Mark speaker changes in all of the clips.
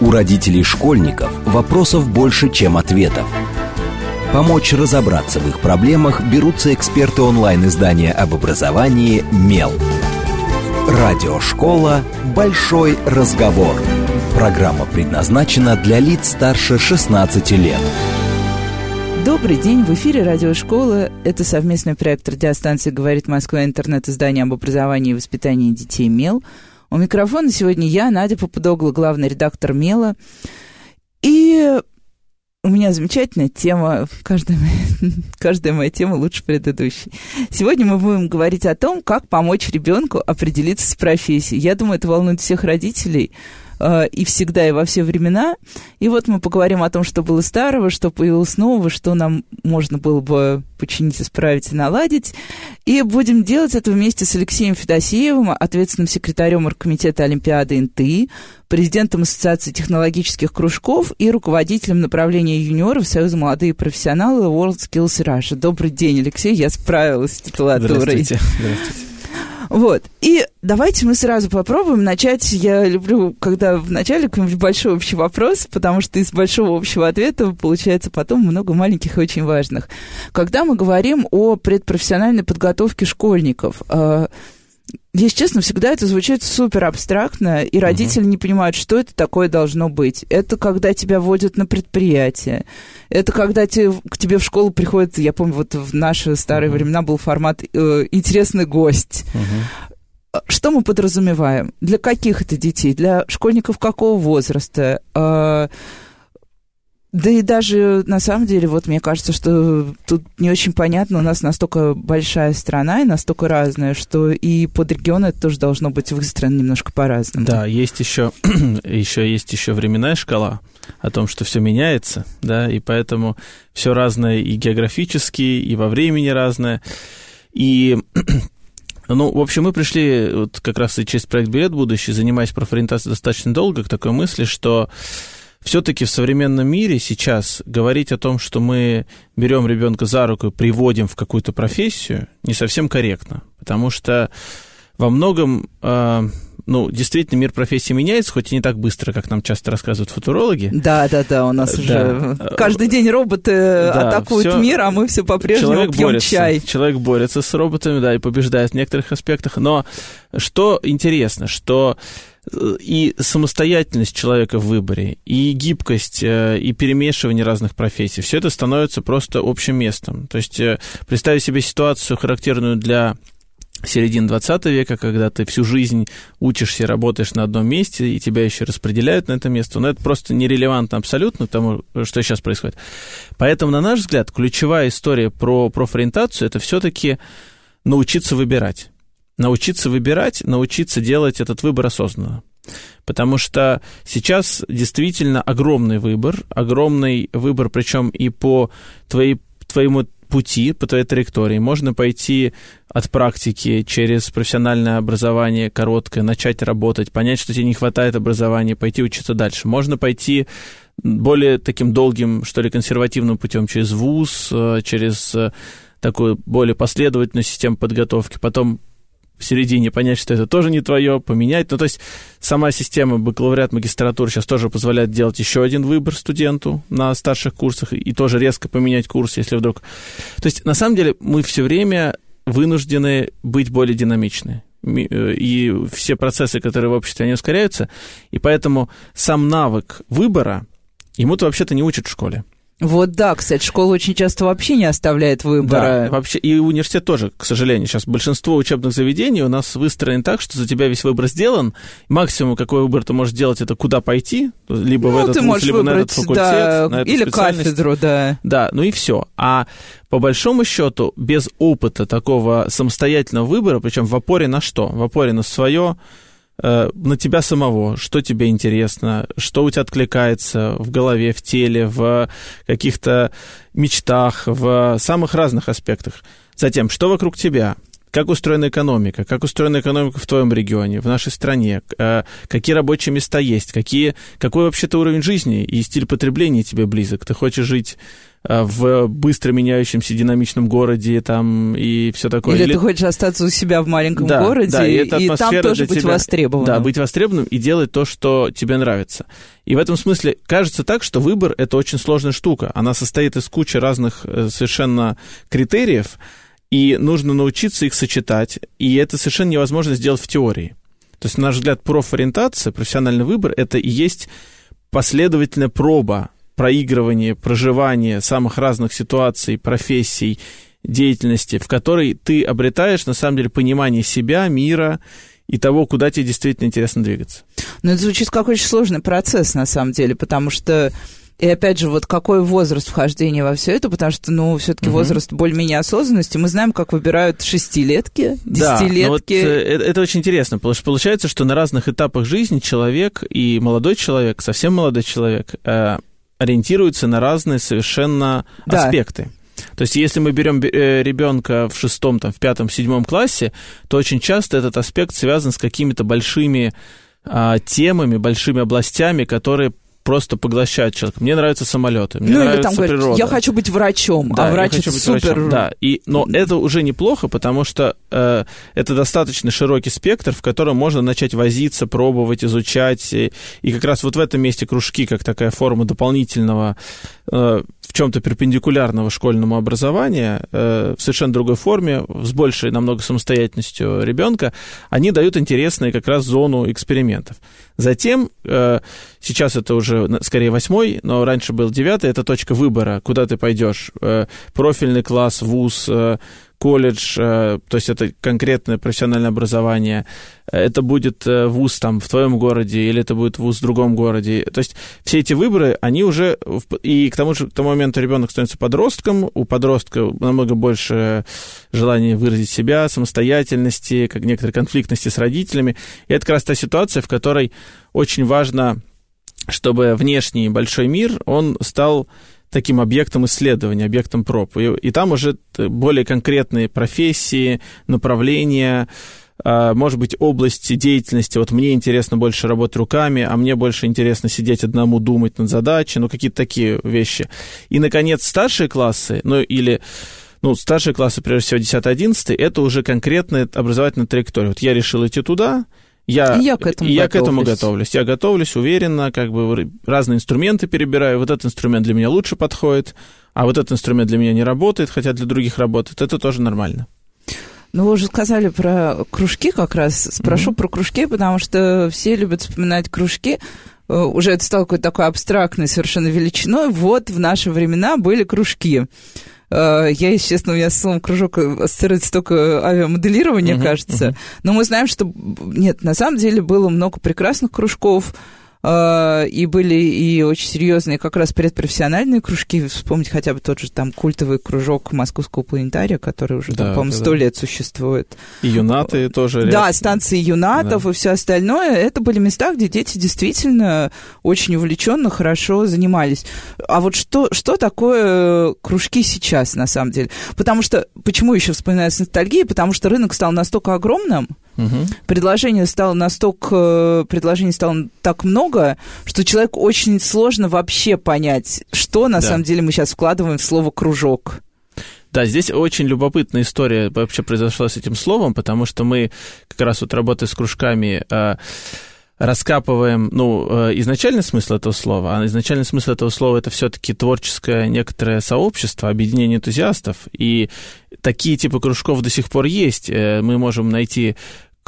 Speaker 1: У родителей школьников вопросов больше, чем ответов. Помочь разобраться в их проблемах берутся эксперты онлайн-издания об образовании «Мел». Радиошкола «Большой разговор». Программа предназначена для лиц старше 16 лет.
Speaker 2: Добрый день, в эфире радиошкола. Это совместный проект радиостанции «Говорит Москва» интернет-издание об образовании и воспитании детей «Мел». У микрофона сегодня я, Надя Попудогла, главный редактор «Мела». И у меня замечательная тема, каждая моя, каждая моя тема лучше предыдущей. Сегодня мы будем говорить о том, как помочь ребенку определиться с профессией. Я думаю, это волнует всех родителей, Э, и всегда, и во все времена. И вот мы поговорим о том, что было старого, что появилось нового, что нам можно было бы починить, исправить и наладить. И будем делать это вместе с Алексеем Федосеевым, ответственным секретарем Оргкомитета Олимпиады НТИ, президентом Ассоциации технологических кружков и руководителем направления юниоров Союза молодые профессионалы World Skills Russia. Добрый день, Алексей, я справилась с титулатурой.
Speaker 3: Здравствуйте. Здравствуйте.
Speaker 2: Вот. И давайте мы сразу попробуем начать. Я люблю, когда вначале какой-нибудь большой общий вопрос, потому что из большого общего ответа получается потом много маленьких и очень важных. Когда мы говорим о предпрофессиональной подготовке школьников, э, если честно, всегда это звучит супер абстрактно, и родители uh-huh. не понимают, что это такое должно быть. Это когда тебя водят на предприятие. Это когда те, к тебе в школу приходит, я помню, вот в наши старые uh-huh. времена был формат э, «интересный гость». Uh-huh. Что мы подразумеваем? Для каких это детей? Для школьников какого возраста? Э, да и даже, на самом деле, вот мне кажется, что тут не очень понятно, у нас настолько большая страна и настолько разная, что и под регион это тоже должно быть выстроено немножко по-разному.
Speaker 3: Да, есть еще, еще есть еще временная шкала о том, что все меняется, да, и поэтому все разное и географически, и во времени разное. И ну, в общем, мы пришли вот как раз и через проект «Билет будущий», занимаясь профориентацией достаточно долго, к такой мысли, что все-таки в современном мире сейчас говорить о том, что мы берем ребенка за руку и приводим в какую-то профессию, не совсем корректно, потому что во многом, э, ну, действительно, мир профессии меняется, хоть и не так быстро, как нам часто рассказывают футурологи.
Speaker 2: Да, да, да, у нас да. уже каждый день роботы да, атакуют все... мир, а мы все по-прежнему человек пьем
Speaker 3: борется,
Speaker 2: чай.
Speaker 3: Человек борется с роботами, да, и побеждает в некоторых аспектах. Но что интересно, что и самостоятельность человека в выборе, и гибкость, э, и перемешивание разных профессий, все это становится просто общим местом. То есть э, представить себе ситуацию, характерную для середины 20 века, когда ты всю жизнь учишься и работаешь на одном месте, и тебя еще распределяют на это место, но это просто нерелевантно абсолютно тому, что сейчас происходит. Поэтому, на наш взгляд, ключевая история про профориентацию – это все-таки научиться выбирать научиться выбирать, научиться делать этот выбор осознанно. Потому что сейчас действительно огромный выбор, огромный выбор, причем и по твоей, твоему пути, по твоей траектории. Можно пойти от практики через профессиональное образование короткое, начать работать, понять, что тебе не хватает образования, пойти учиться дальше. Можно пойти более таким долгим, что ли, консервативным путем через вуз, э, через такую более последовательную систему подготовки, потом в середине понять, что это тоже не твое, поменять. Ну, то есть сама система бакалавриат, магистратуры сейчас тоже позволяет делать еще один выбор студенту на старших курсах и тоже резко поменять курс, если вдруг... То есть, на самом деле, мы все время вынуждены быть более динамичны. Э, и все процессы, которые в обществе, они ускоряются. И поэтому сам навык выбора, ему-то вообще-то не учат в школе.
Speaker 2: Вот да, кстати, школа очень часто вообще не оставляет выбора.
Speaker 3: Да, вообще, и университет тоже, к сожалению. Сейчас большинство учебных заведений у нас выстроено так, что за тебя весь выбор сделан. Максимум, какой выбор ты можешь сделать, это куда пойти, либо ну, в этот вуз, либо выбрать, на этот факультет,
Speaker 2: да,
Speaker 3: на эту
Speaker 2: или кафедру, да.
Speaker 3: Да, ну и все. А по большому счету, без опыта такого самостоятельного выбора, причем в опоре на что? В опоре на свое на тебя самого, что тебе интересно, что у тебя откликается в голове, в теле, в каких-то мечтах, в самых разных аспектах. Затем, что вокруг тебя, как устроена экономика, как устроена экономика в твоем регионе, в нашей стране, э, какие рабочие места есть, какие, какой вообще-то уровень жизни и стиль потребления тебе близок. Ты хочешь жить Э, в быстро меняющемся динамичном городе там и все такое.
Speaker 2: Или, Или ты хочешь остаться у себя в маленьком
Speaker 3: да,
Speaker 2: городе
Speaker 3: да, и,
Speaker 2: и там тоже быть тебя, востребованным.
Speaker 3: Да, быть востребованным и делать то, что тебе нравится. И в этом смысле кажется так, что выбор — это очень сложная штука. Она состоит из кучи разных э, совершенно критериев, и нужно научиться их сочетать, и это совершенно невозможно сделать в теории. То есть, на наш взгляд, профориентация, профессиональный выбор — это и есть последовательная проба проигрывание, проживание самых разных ситуаций, профессий, деятельности, в которой ты обретаешь, на самом деле, понимание себя, мира и того, куда тебе действительно интересно двигаться.
Speaker 2: Ну, это звучит как очень сложный процесс, на самом деле, потому что и опять же, вот какой возраст вхождения во все это, потому что, ну, все-таки угу. возраст более-менее осознанности. Мы знаем, как выбирают шестилетки, десятилетки. Да, вот,
Speaker 3: э, это, это очень интересно, потому что получается, что на разных этапах жизни человек и молодой человек, совсем молодой человек, э, ориентируются на разные совершенно да. аспекты. То есть, если мы берем э, ребенка в шестом, там, в пятом, седьмом классе, то очень часто этот аспект связан с какими-то большими а, темами, большими областями, которые просто поглощают человека. Мне нравятся самолеты, мне ну, нравится или там природа. Говорит,
Speaker 2: я хочу быть врачом, а да, а врач это супер... Врачом,
Speaker 3: да, и, но это уже неплохо, потому что э, это достаточно широкий спектр, в котором можно начать возиться, пробовать, изучать. И, и как раз вот в этом месте кружки, как такая форма дополнительного э, в чем-то перпендикулярного школьному образованию, э, в совершенно другой форме, с большей намного самостоятельностью ребенка, они дают интересные как раз зону экспериментов. Затем, э, сейчас это уже скорее восьмой, но раньше был девятый, это точка выбора, куда ты пойдешь. Э, профильный класс, вуз, колледж, то есть это конкретное профессиональное образование, это будет вуз там в твоем городе или это будет вуз в другом городе. То есть все эти выборы, они уже... И к тому же, к тому моменту ребенок становится подростком, у подростка намного больше желания выразить себя, самостоятельности, как некоторой конфликтности с родителями. И это как раз та ситуация, в которой очень важно, чтобы внешний большой мир, он стал таким объектом исследования, объектом проб. И, и там уже более конкретные профессии, направления, а, может быть, области деятельности. Вот мне интересно больше работать руками, а мне больше интересно сидеть одному, думать над задачей, ну, какие-то такие вещи. И, наконец, старшие классы, ну, или ну, старшие классы, прежде всего, 10-11, это уже конкретная образовательная траектория. Вот я решил идти туда, я,
Speaker 2: я, к этому,
Speaker 3: я к этому готовлюсь. Я готовлюсь уверенно, как бы разные инструменты перебираю. Вот этот инструмент для меня лучше подходит, а вот этот инструмент для меня не работает, хотя для других работает. Это тоже нормально.
Speaker 2: Ну, вы уже сказали про кружки как раз. Спрошу mm-hmm. про кружки, потому что все любят вспоминать кружки. Э, уже это стало какой-то такой абстрактной совершенно величиной. Вот в наши времена были кружки. Э, я, честно, у меня с словом кружок ассоциируется только авиамоделирование, uh-huh, кажется. Uh-huh. Но мы знаем, что нет, на самом деле было много прекрасных кружков. А, и были и очень серьезные как раз предпрофессиональные кружки, вспомнить хотя бы тот же там культовый кружок Московского планетария, который уже, да, по-моему, сто да. лет существует.
Speaker 3: И юнаты тоже.
Speaker 2: Да, ряд. станции юнатов да. и все остальное. Это были места, где дети действительно очень увлеченно, хорошо занимались. А вот что, что такое кружки сейчас, на самом деле? Потому что, почему еще вспоминается ностальгия? Потому что рынок стал настолько огромным, Угу. Предложений стало настолько, предложений стало так много, что человеку очень сложно вообще понять, что на да. самом деле мы сейчас вкладываем в слово кружок.
Speaker 3: Да, здесь очень любопытная история вообще произошла с этим словом, потому что мы как раз вот работая с кружками а, раскапываем, ну, э, изначальный смысл этого слова, а изначальный смысл этого слова это все-таки творческое некоторое сообщество, объединение энтузиастов, и такие типы кружков до сих пор есть. Э, мы можем найти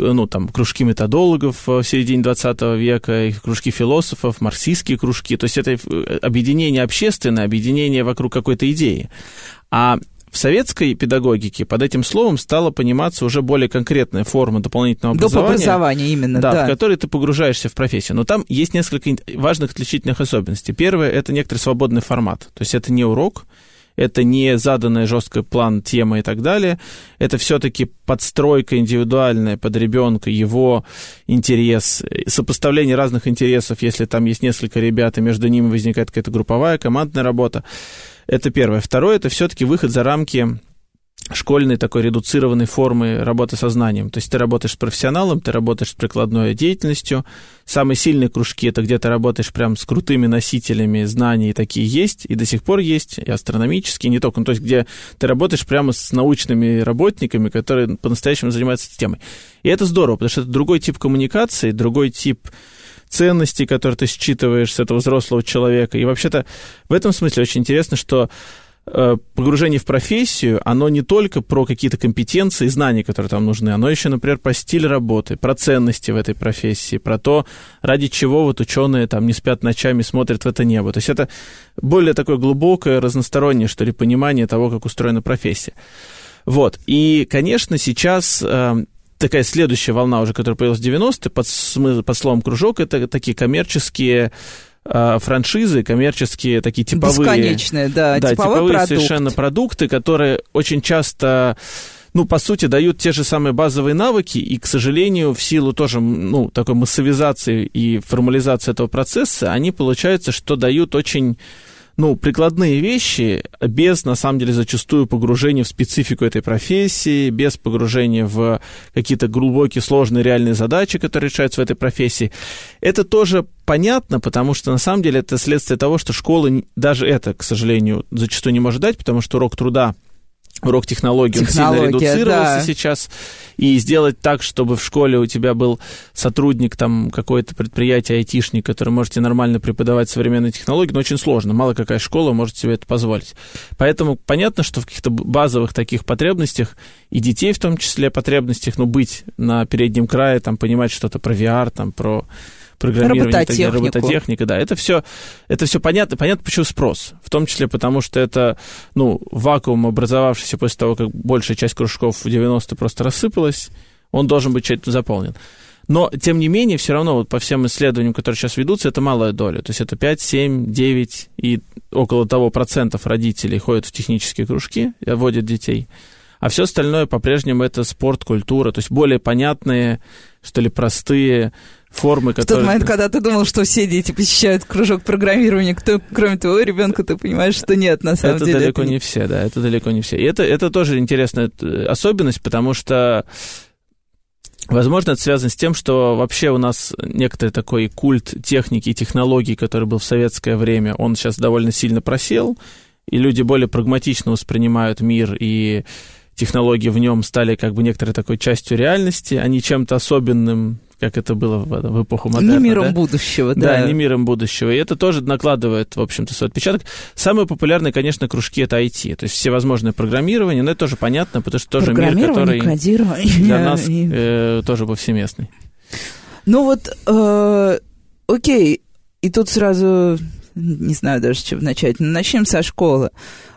Speaker 3: ну, там, кружки методологов в середине 20 века, кружки философов, марксистские кружки. То есть это э, объединение общественное, объединение вокруг какой-то идеи. А в советской педагогике под этим словом стала пониматься уже более конкретная форма дополнительного образования.
Speaker 2: Доп. именно,
Speaker 3: да, да. в которой ты погружаешься в профессию. Но там есть несколько важных отличительных особенностей. Первое – это некоторый свободный формат. То есть это не урок, это не заданный жесткий план, тема и так далее. Это все-таки подстройка индивидуальная под ребенка, его интерес, сопоставление разных интересов, если там есть несколько ребят, и между ними возникает какая-то групповая, командная работа. Это первое. Второе, это все-таки выход за рамки школьной такой редуцированной формы работы со знанием. То есть ты работаешь с профессионалом, ты работаешь с прикладной деятельностью. Самые сильные кружки — это где ты работаешь прям с крутыми носителями знаний, такие есть, и до сих пор есть, и астрономические, не только. Ну, то есть где ты работаешь прямо с научными работниками, которые по-настоящему занимаются темой. И это здорово, потому что это другой тип коммуникации, другой тип ценностей, которые ты считываешь с этого взрослого человека. И вообще-то в этом смысле очень интересно, что погружение в профессию, оно не только про какие-то компетенции и знания, которые там нужны, оно еще, например, про стиль работы, про ценности в этой профессии, про то, ради чего вот ученые там не спят ночами, смотрят в это небо. То есть это более такое глубокое, разностороннее, что ли, понимание того, как устроена профессия. Вот. И, конечно, сейчас э, такая следующая волна уже, которая появилась в 90-е, под, под словом «кружок», это такие коммерческие франшизы, коммерческие такие типовые...
Speaker 2: Бесконечные, да,
Speaker 3: да типовые
Speaker 2: продукт.
Speaker 3: совершенно продукты, которые очень часто ну, по сути, дают те же самые базовые навыки, и, к сожалению, в силу тоже, ну, такой массовизации и формализации этого процесса, они, получается, что дают очень ну, прикладные вещи без, на самом деле, зачастую погружения в специфику этой профессии, без погружения в какие-то глубокие, сложные реальные задачи, которые решаются в этой профессии. Это тоже понятно, потому что, на самом деле, это следствие того, что школа даже это, к сожалению, зачастую не может дать, потому что урок труда урок технологий, он сильно редуцировался
Speaker 2: да.
Speaker 3: сейчас, и сделать так, чтобы в школе у тебя был сотрудник, там, какое-то предприятие, айтишник, который может тебе нормально преподавать современные технологии, но очень сложно, мало какая школа может себе это позволить. Поэтому понятно, что в каких-то базовых таких потребностях, и детей в том числе потребностях, ну, быть на переднем крае, там, понимать что-то про VR, там, про программирование,
Speaker 2: робототехнику.
Speaker 3: робототехника, да, это все, это все понятно, понятно, почему спрос, в том числе потому, что это, ну, вакуум, образовавшийся после того, как большая часть кружков в 90-е просто рассыпалась, он должен быть чем-то заполнен. Но, тем не менее, все равно вот по всем исследованиям, которые сейчас ведутся, это малая доля. То есть это 5, 7, 9 и около того процентов родителей ходят в технические кружки, водят детей. А все остальное по-прежнему это спорт, культура, то есть более понятные, что ли, простые формы, которые...
Speaker 2: В тот момент, когда ты думал, что все дети посещают кружок программирования, кто, кроме твоего ребенка, ты понимаешь, что нет, на самом
Speaker 3: это
Speaker 2: деле.
Speaker 3: Далеко
Speaker 2: это
Speaker 3: не все, да, это далеко не все. И это, это тоже интересная э, особенность, потому что Возможно, это связано с тем, что вообще у нас некоторый такой культ техники и технологий, который был в советское время, он сейчас довольно сильно просел, и люди более прагматично воспринимают мир, и технологии в нем стали как бы некоторой такой частью реальности, а не чем-то особенным, как это было в, в эпоху модерна.
Speaker 2: Не миром
Speaker 3: да?
Speaker 2: будущего, да.
Speaker 3: Да, не миром будущего. И это тоже накладывает, в общем-то, свой отпечаток. Самые популярные, конечно, кружки — это IT. То есть всевозможные программирование, но это тоже понятно, потому что тоже мир, который для нас э, тоже повсеместный.
Speaker 2: Ну вот, э, окей, и тут сразу не знаю даже, с чего начать. Но начнем со школы.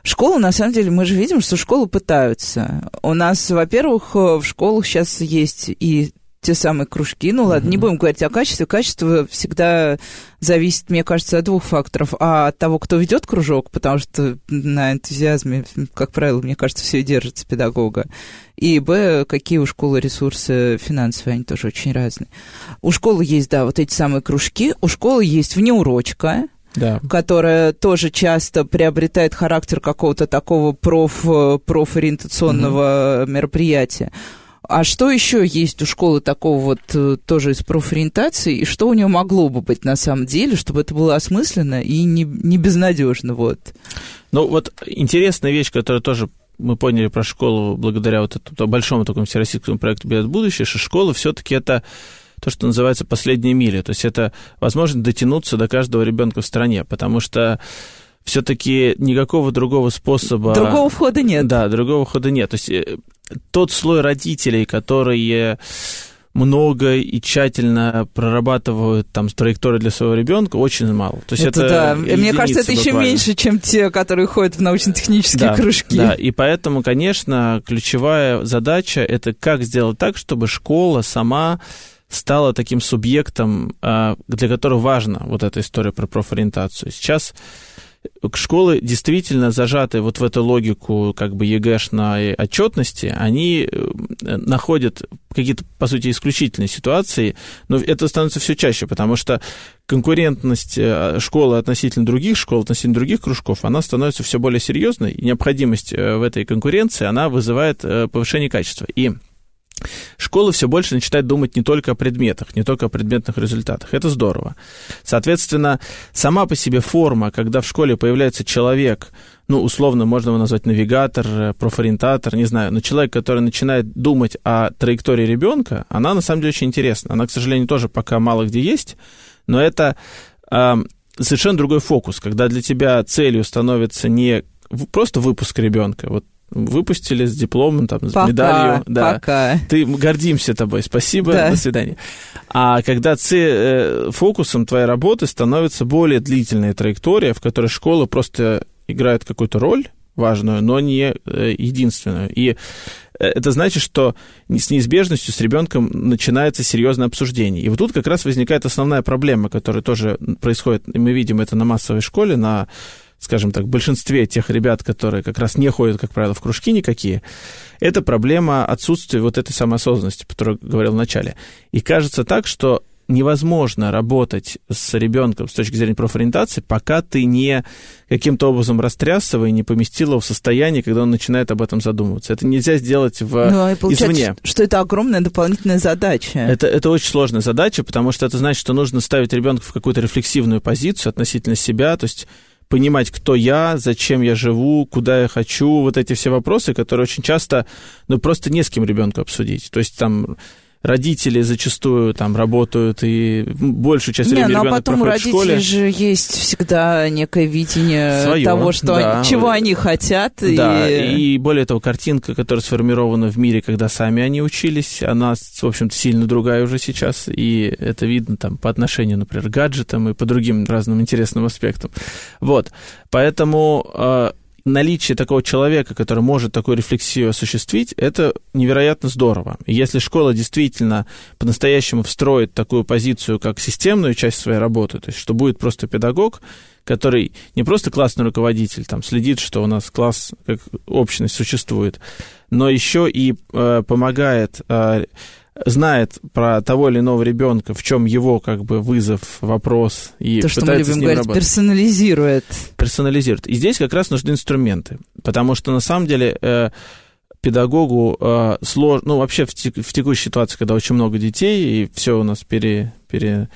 Speaker 2: Школу, на самом деле, мы же видим, что школы пытаются. У нас, во-первых, в школах сейчас есть и те самые кружки. Ну ладно, mm-hmm. не будем говорить о качестве. Качество всегда зависит, мне кажется, от двух факторов. А от того, кто ведет кружок, потому что на энтузиазме, как правило, мне кажется, все держится педагога. И б, какие у школы ресурсы финансовые, они тоже очень разные. У школы есть, да, вот эти самые кружки. У школы есть внеурочка,
Speaker 3: да.
Speaker 2: которая тоже часто приобретает характер какого-то такого проф, профориентационного угу. мероприятия. А что еще есть у школы такого вот э, тоже из профориентации, и что у нее могло бы быть на самом деле, чтобы это было осмысленно и не, не безнадежно, вот?
Speaker 3: Ну, вот интересная вещь, которую тоже мы поняли про школу благодаря вот этому большому такому всероссийскому проекту «Билет будущее», что школа все-таки это то, что называется последняя миля. То есть это возможность дотянуться до каждого ребенка в стране, потому что все-таки никакого другого способа...
Speaker 2: Другого входа нет.
Speaker 3: Да, другого входа нет. То есть э, тот слой родителей, которые много и тщательно прорабатывают там траекторию для своего ребенка, очень мало. То есть это,
Speaker 2: это да. Мне кажется, это еще меньше, чем те, которые ходят в научно-технические
Speaker 3: да,
Speaker 2: кружки.
Speaker 3: Да, и поэтому, конечно, ключевая задача это как сделать так, чтобы школа сама стала таким субъектом, а, для которого важна вот эта история про профориентацию. Сейчас школы действительно зажаты вот в эту логику как бы ЕГЭшной отчетности, они э, находят какие-то, по сути, исключительные ситуации, но это становится все чаще, потому что конкурентность э, школы относительно других школ, относительно других кружков, она становится все более серьезной, и необходимость э, в этой конкуренции, она вызывает повышение качества. И Школа все больше начинает думать не только о предметах, не только о предметных результатах. Это здорово. Соответственно, сама по себе форма, когда в школе появляется человек, ну, условно, можно его назвать навигатор, э, профориентатор, не знаю, но человек, который начинает думать о траектории ребенка, она на самом деле очень интересна. Она, к сожалению, тоже пока мало где есть, но это э, совершенно другой фокус, когда для тебя целью становится не просто выпуск ребенка. Вот выпустили с дипломом, там, с
Speaker 2: пока,
Speaker 3: медалью.
Speaker 2: Да. Пока.
Speaker 3: Ты гордимся тобой, спасибо,
Speaker 2: да.
Speaker 3: до свидания. А когда ц... Э, фокусом твоей работы становится более длительная траектория, в которой школа просто играет какую-то роль важную, но не э, единственную. И э, это значит, что с неизбежностью с ребенком начинается серьезное обсуждение. И вот тут как раз возникает основная проблема, которая тоже происходит, и мы видим это на массовой школе, на скажем так, большинстве тех ребят, которые как раз не ходят, как правило, в кружки никакие, это проблема отсутствия вот этой самоосознанности, о которой говорил в начале. И кажется так, что невозможно работать с ребенком с точки зрения профориентации, пока ты не каким-то образом растряс его и не поместил его в состояние, когда он начинает об этом задумываться. Это нельзя сделать в,
Speaker 2: ну, и извне. что это огромная дополнительная задача.
Speaker 3: Это, это очень сложная задача, потому что это значит, что нужно ставить ребенка в какую-то рефлексивную позицию относительно себя, то есть понимать, кто я, зачем я живу, куда я хочу, вот эти все вопросы, которые очень часто, ну, просто не с кем ребенку обсудить. То есть там родители зачастую там работают, и большую часть времени не, ну, а
Speaker 2: потом у родителей же есть всегда некое видение
Speaker 3: Своё,
Speaker 2: того, что
Speaker 3: да.
Speaker 2: они, чего они хотят.
Speaker 3: Да,
Speaker 2: и...
Speaker 3: и более того, картинка, которая сформирована в мире, когда сами они учились, она, в общем-то, сильно другая уже сейчас, и это видно там по отношению, например, к гаджетам и по другим разным интересным аспектам. Вот, поэтому а, наличие такого человека, который может такую рефлексию осуществить, это невероятно здорово. Если школа действительно по-настоящему встроит такую позицию, как системную часть своей работы, то есть что будет просто педагог, который не просто классный руководитель, там, следит, что у нас класс как общность существует, но еще и э, помогает э, знает про того или иного ребенка, в чем его как бы вызов, вопрос, и
Speaker 2: То, что мы любим говорить, работать. персонализирует.
Speaker 3: Персонализирует. И здесь как раз нужны инструменты, потому что на самом деле э, педагогу э, сложно, ну вообще в, тек, в текущей ситуации, когда очень много детей, и все у нас пере, пере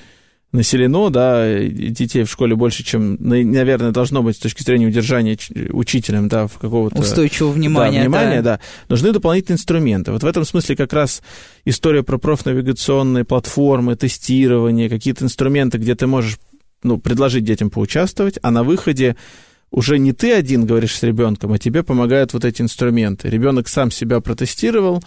Speaker 3: населено, да, детей в школе больше, чем, наверное, должно быть с точки зрения удержания учителем, да, в какого-то...
Speaker 2: Устойчивого внимания,
Speaker 3: да. Внимания,
Speaker 2: да.
Speaker 3: да. Нужны дополнительные инструменты. Вот в этом смысле как раз история про профнавигационные платформы, тестирование, какие-то инструменты, где ты можешь, ну, предложить детям поучаствовать, а на выходе уже не ты один говоришь с ребенком, а тебе помогают вот эти инструменты. Ребенок сам себя протестировал,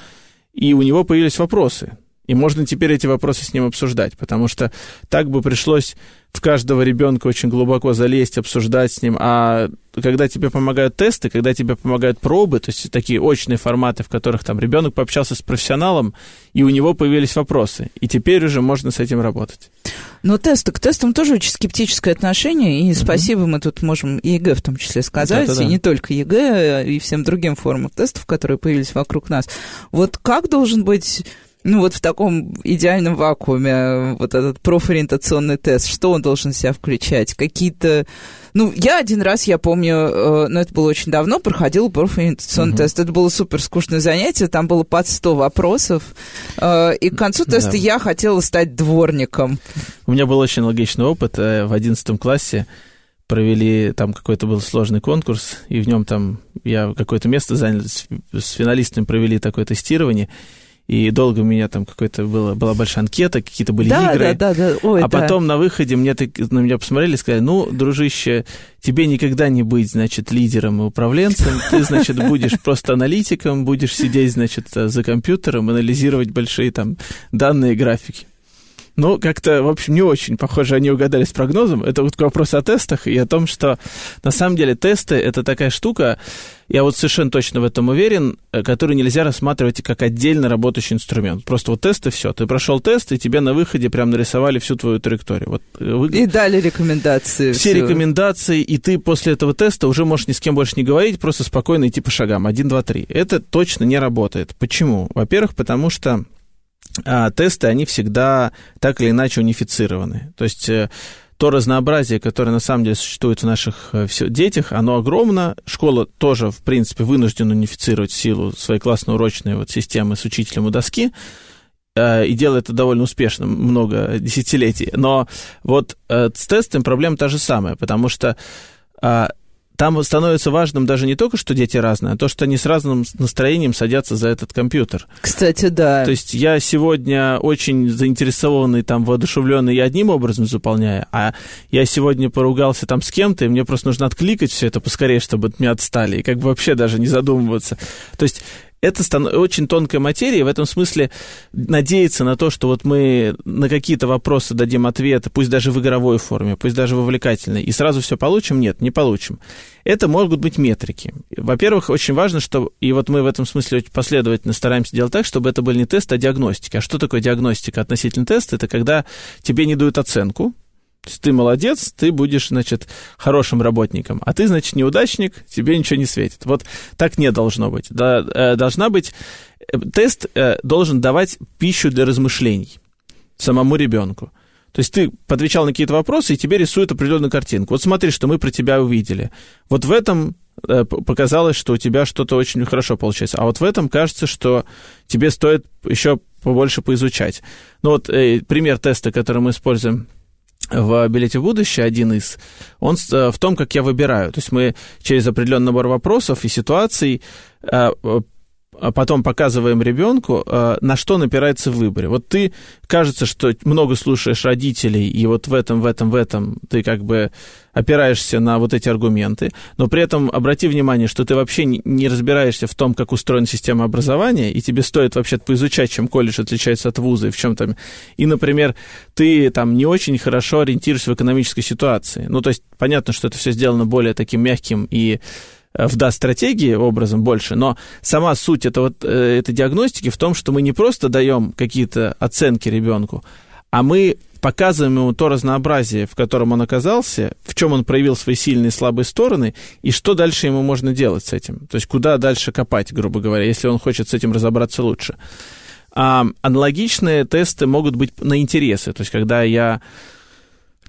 Speaker 3: и у него появились вопросы. И можно теперь эти вопросы с ним обсуждать, потому что так бы пришлось в каждого ребенка очень глубоко залезть, обсуждать с ним. А когда тебе помогают тесты, когда тебе помогают пробы, то есть такие очные форматы, в которых там ребенок пообщался с профессионалом, и у него появились вопросы. И теперь уже можно с этим работать.
Speaker 2: Но тесты, к тестам тоже очень скептическое отношение, и mm-hmm. спасибо мы тут можем и ЕГЭ в том числе сказать, Да-да-да. и не только ЕГЭ, и всем другим формам тестов, которые появились вокруг нас. Вот как должен быть ну вот в таком идеальном вакууме вот этот профориентационный тест, что он должен себя включать? Какие-то... Ну, я один раз, я помню, э, но это было очень давно, проходил профориентационный uh-huh. тест. Это было супер скучное занятие, там было под 100 вопросов, э, и к концу теста да. я хотела стать дворником.
Speaker 3: У меня был очень логичный опыт э, в 11 классе провели, там какой-то был сложный конкурс, и в нем там я какое-то место занял, с финалистами провели такое тестирование, и долго у меня там какой-то было, была большая анкета, какие-то были
Speaker 2: да,
Speaker 3: игры.
Speaker 2: Да, да, да. Ой,
Speaker 3: а
Speaker 2: да.
Speaker 3: потом на выходе мне на меня посмотрели и сказали, ну, дружище, тебе никогда не быть, значит, лидером и управленцем, ты, значит, будешь просто аналитиком, будешь сидеть, значит, за компьютером, анализировать большие там данные графики. Ну, как-то, в общем, не очень, похоже, они угадали с прогнозом. Это вот вопрос о тестах и о том, что на самом деле тесты — это такая штука, я вот совершенно точно в этом уверен, э, который нельзя рассматривать как отдельно работающий инструмент. Просто вот тест и все. Ты прошел тест, и тебе на выходе прям нарисовали всю твою траекторию. Вот,
Speaker 2: э, вы... И дали рекомендации.
Speaker 3: Все, все рекомендации, и ты после этого теста уже можешь ни с кем больше не говорить, просто спокойно идти по шагам. Один, два, три. Это точно не работает. Почему? Во-первых, потому что тесты, они всегда так или иначе унифицированы. То есть э, то разнообразие, которое на самом деле существует в наших э, детях, оно огромно. Школа тоже, в принципе, вынуждена унифицировать силу своей классно-урочной вот системы с учителем у доски э, и делает это довольно успешно много десятилетий. Но вот с тестом проблема та же самая, потому что а, там становится важным даже не только, что дети разные, а то, что они с разным настроением садятся за этот компьютер.
Speaker 2: Кстати, да.
Speaker 3: То есть я сегодня очень заинтересованный, там, воодушевленный, я одним образом заполняю, а я сегодня поругался там с кем-то, и мне просто нужно откликать все это поскорее, чтобы от меня отстали, и как бы вообще даже не задумываться. То есть это очень тонкая материя, в этом смысле надеяться на то, что вот мы на какие-то вопросы дадим ответы, пусть даже в игровой форме, пусть даже в увлекательной, и сразу все получим, нет, не получим. Это могут быть метрики. Во-первых, очень важно, что, и вот мы в этом смысле очень последовательно стараемся делать так, чтобы это были не тесты, а диагностика. А что такое диагностика относительно теста? Это когда тебе не дают оценку, ты молодец, ты будешь, значит, хорошим работником, а ты, значит, неудачник, тебе ничего не светит. Вот так не должно быть. Э, должна быть... Э, тест э, должен давать пищу для размышлений самому ребенку. То есть ты подвечал на какие-то вопросы, и тебе рисуют определенную картинку. Вот смотри, что мы про тебя увидели. Вот в этом показалось, что у тебя что-то очень хорошо получается. А вот в этом кажется, что тебе стоит еще побольше поизучать. Ну вот э, пример теста, который мы используем в билете в будущее, один из, он э, в том, как я выбираю. То есть мы через определенный набор вопросов и ситуаций э, потом показываем ребенку, э, на что напирается в выборе. Вот ты, кажется, что много слушаешь родителей, и вот в этом, в этом, в этом ты как бы опираешься на вот эти аргументы, но при этом обрати внимание, что ты вообще не разбираешься в том, как устроена система образования, и тебе стоит вообще поизучать, чем колледж отличается от вуза и в чем там. И, например, ты там не очень хорошо ориентируешься в экономической ситуации. Ну, то есть понятно, что это все сделано более таким мягким и Э, вдаст стратегии образом больше, но сама суть этого, э, этой диагностики в том, что мы не просто даем какие-то оценки ребенку, а мы показываем ему то разнообразие, в котором он оказался, в чем он проявил свои сильные и слабые стороны, и что дальше ему можно делать с этим. То есть куда дальше копать, грубо говоря, если он хочет с этим разобраться лучше. А аналогичные тесты могут быть на интересы. То есть когда я